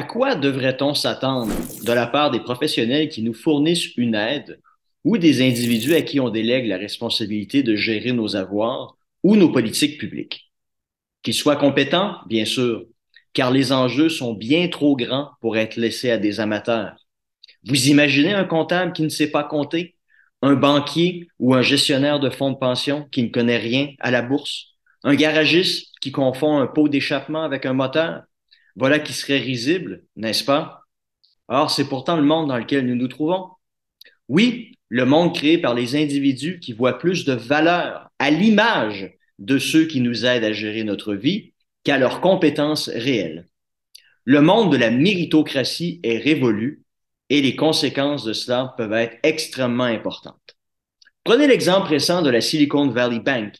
À quoi devrait-on s'attendre de la part des professionnels qui nous fournissent une aide ou des individus à qui on délègue la responsabilité de gérer nos avoirs ou nos politiques publiques? Qu'ils soient compétents, bien sûr, car les enjeux sont bien trop grands pour être laissés à des amateurs. Vous imaginez un comptable qui ne sait pas compter, un banquier ou un gestionnaire de fonds de pension qui ne connaît rien à la bourse, un garagiste qui confond un pot d'échappement avec un moteur, voilà qui serait risible, n'est-ce pas? Or, c'est pourtant le monde dans lequel nous nous trouvons. Oui, le monde créé par les individus qui voient plus de valeur à l'image de ceux qui nous aident à gérer notre vie qu'à leurs compétences réelles. Le monde de la méritocratie est révolu et les conséquences de cela peuvent être extrêmement importantes. Prenez l'exemple récent de la Silicon Valley Bank,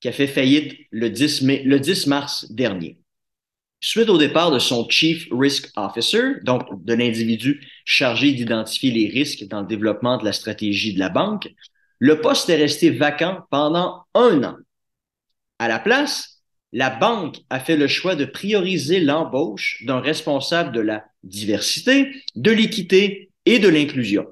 qui a fait faillite le 10, mai, le 10 mars dernier. Suite au départ de son Chief Risk Officer, donc de l'individu chargé d'identifier les risques dans le développement de la stratégie de la banque, le poste est resté vacant pendant un an. À la place, la banque a fait le choix de prioriser l'embauche d'un responsable de la diversité, de l'équité et de l'inclusion.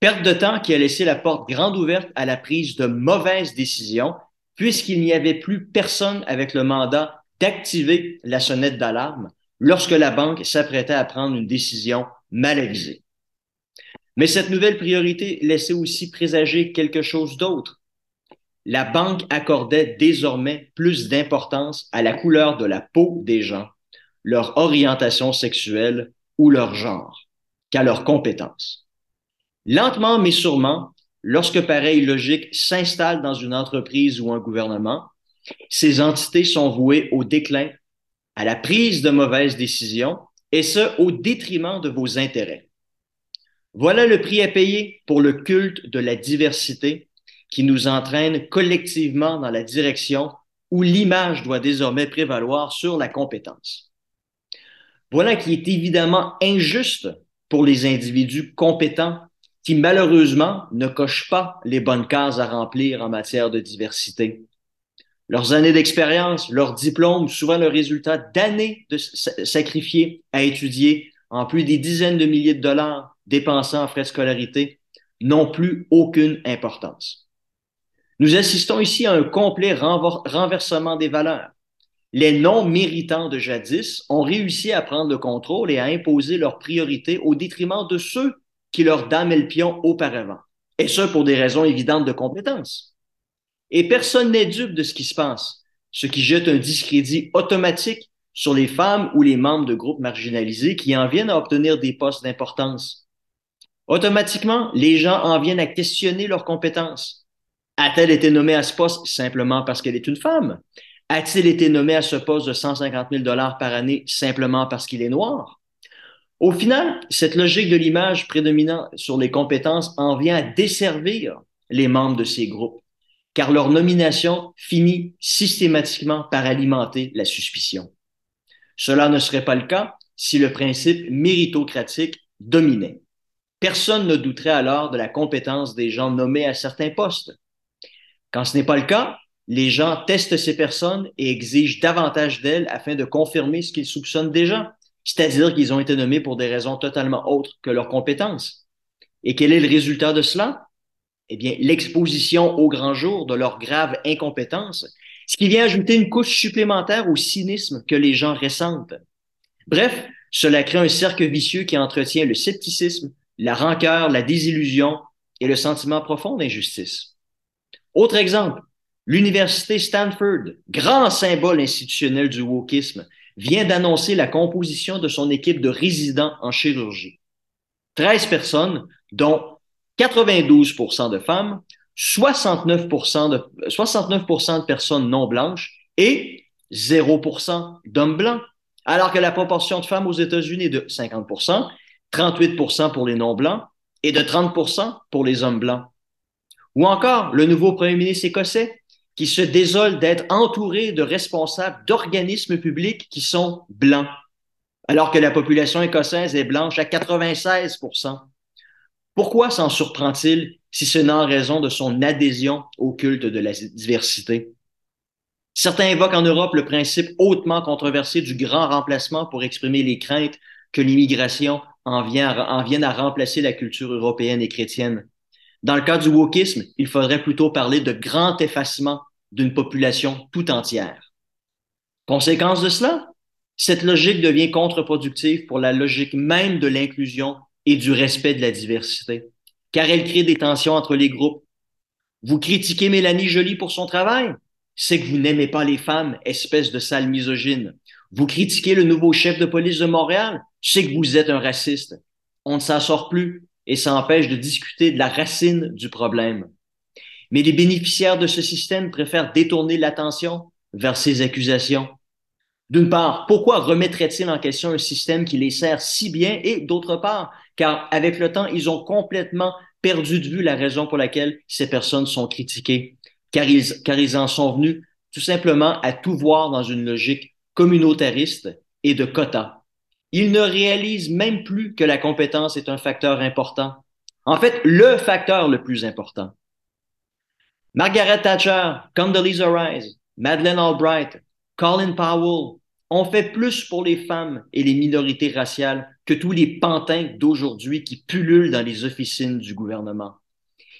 Perte de temps qui a laissé la porte grande ouverte à la prise de mauvaises décisions, puisqu'il n'y avait plus personne avec le mandat d'activer la sonnette d'alarme lorsque la banque s'apprêtait à prendre une décision mal avisée. Mais cette nouvelle priorité laissait aussi présager quelque chose d'autre la banque accordait désormais plus d'importance à la couleur de la peau des gens, leur orientation sexuelle ou leur genre qu'à leurs compétences. Lentement mais sûrement, lorsque pareille logique s'installe dans une entreprise ou un gouvernement, ces entités sont vouées au déclin, à la prise de mauvaises décisions, et ce, au détriment de vos intérêts. Voilà le prix à payer pour le culte de la diversité qui nous entraîne collectivement dans la direction où l'image doit désormais prévaloir sur la compétence. Voilà qui est évidemment injuste pour les individus compétents qui malheureusement ne cochent pas les bonnes cases à remplir en matière de diversité. Leurs années d'expérience, leurs diplômes, souvent le résultat d'années de sacrifiés à étudier en plus des dizaines de milliers de dollars dépensés en frais de scolarité, n'ont plus aucune importance. Nous assistons ici à un complet renversement des valeurs. Les non-méritants de jadis ont réussi à prendre le contrôle et à imposer leurs priorités au détriment de ceux qui leur damaient le pion auparavant. Et ce, pour des raisons évidentes de compétence. Et personne n'est dupe de ce qui se passe, ce qui jette un discrédit automatique sur les femmes ou les membres de groupes marginalisés qui en viennent à obtenir des postes d'importance. Automatiquement, les gens en viennent à questionner leurs compétences a-t-elle été nommée à ce poste simplement parce qu'elle est une femme? A-t-il été nommé à ce poste de 150 000 dollars par année simplement parce qu'il est noir? Au final, cette logique de l'image prédominant sur les compétences en vient à desservir les membres de ces groupes, car leur nomination finit systématiquement par alimenter la suspicion. Cela ne serait pas le cas si le principe méritocratique dominait. Personne ne douterait alors de la compétence des gens nommés à certains postes. Quand ce n'est pas le cas, les gens testent ces personnes et exigent davantage d'elles afin de confirmer ce qu'ils soupçonnent déjà, c'est-à-dire qu'ils ont été nommés pour des raisons totalement autres que leurs compétences. Et quel est le résultat de cela? Eh bien, l'exposition au grand jour de leur grave incompétence, ce qui vient ajouter une couche supplémentaire au cynisme que les gens ressentent. Bref, cela crée un cercle vicieux qui entretient le scepticisme, la rancœur, la désillusion et le sentiment profond d'injustice. Autre exemple, l'Université Stanford, grand symbole institutionnel du wokisme, vient d'annoncer la composition de son équipe de résidents en chirurgie. 13 personnes, dont 92% de femmes, 69 de, 69 de personnes non blanches et 0% d'hommes blancs, alors que la proportion de femmes aux États-Unis est de 50% 38% pour les non blancs et de 30% pour les hommes blancs. Ou encore le nouveau premier ministre écossais qui se désole d'être entouré de responsables d'organismes publics qui sont blancs, alors que la population écossaise est blanche à 96 Pourquoi s'en surprend-il si ce n'est en raison de son adhésion au culte de la diversité? Certains évoquent en Europe le principe hautement controversé du grand remplacement pour exprimer les craintes que l'immigration en, en vienne à remplacer la culture européenne et chrétienne. Dans le cas du wokisme, il faudrait plutôt parler de grand effacement d'une population tout entière. Conséquence de cela, cette logique devient contre-productive pour la logique même de l'inclusion et du respect de la diversité, car elle crée des tensions entre les groupes. Vous critiquez Mélanie Joly pour son travail? C'est que vous n'aimez pas les femmes, espèce de sale misogyne. Vous critiquez le nouveau chef de police de Montréal? C'est que vous êtes un raciste. On ne s'en sort plus et ça empêche de discuter de la racine du problème. Mais les bénéficiaires de ce système préfèrent détourner l'attention vers ces accusations d'une part, pourquoi remettrait-il en question un système qui les sert si bien? Et d'autre part, car avec le temps, ils ont complètement perdu de vue la raison pour laquelle ces personnes sont critiquées, car ils, car ils en sont venus tout simplement à tout voir dans une logique communautariste et de quotas. Ils ne réalisent même plus que la compétence est un facteur important. En fait, le facteur le plus important. Margaret Thatcher, Condoleezza Rice, Madeleine Albright, Colin Powell, ont fait plus pour les femmes et les minorités raciales que tous les pantins d'aujourd'hui qui pullulent dans les officines du gouvernement.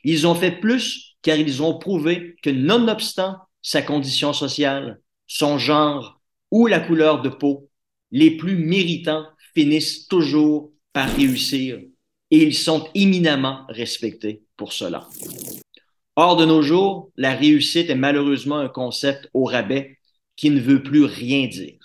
Ils ont fait plus car ils ont prouvé que nonobstant sa condition sociale, son genre ou la couleur de peau, les plus méritants finissent toujours par réussir et ils sont éminemment respectés pour cela. Or, de nos jours, la réussite est malheureusement un concept au rabais qui ne veut plus rien dire.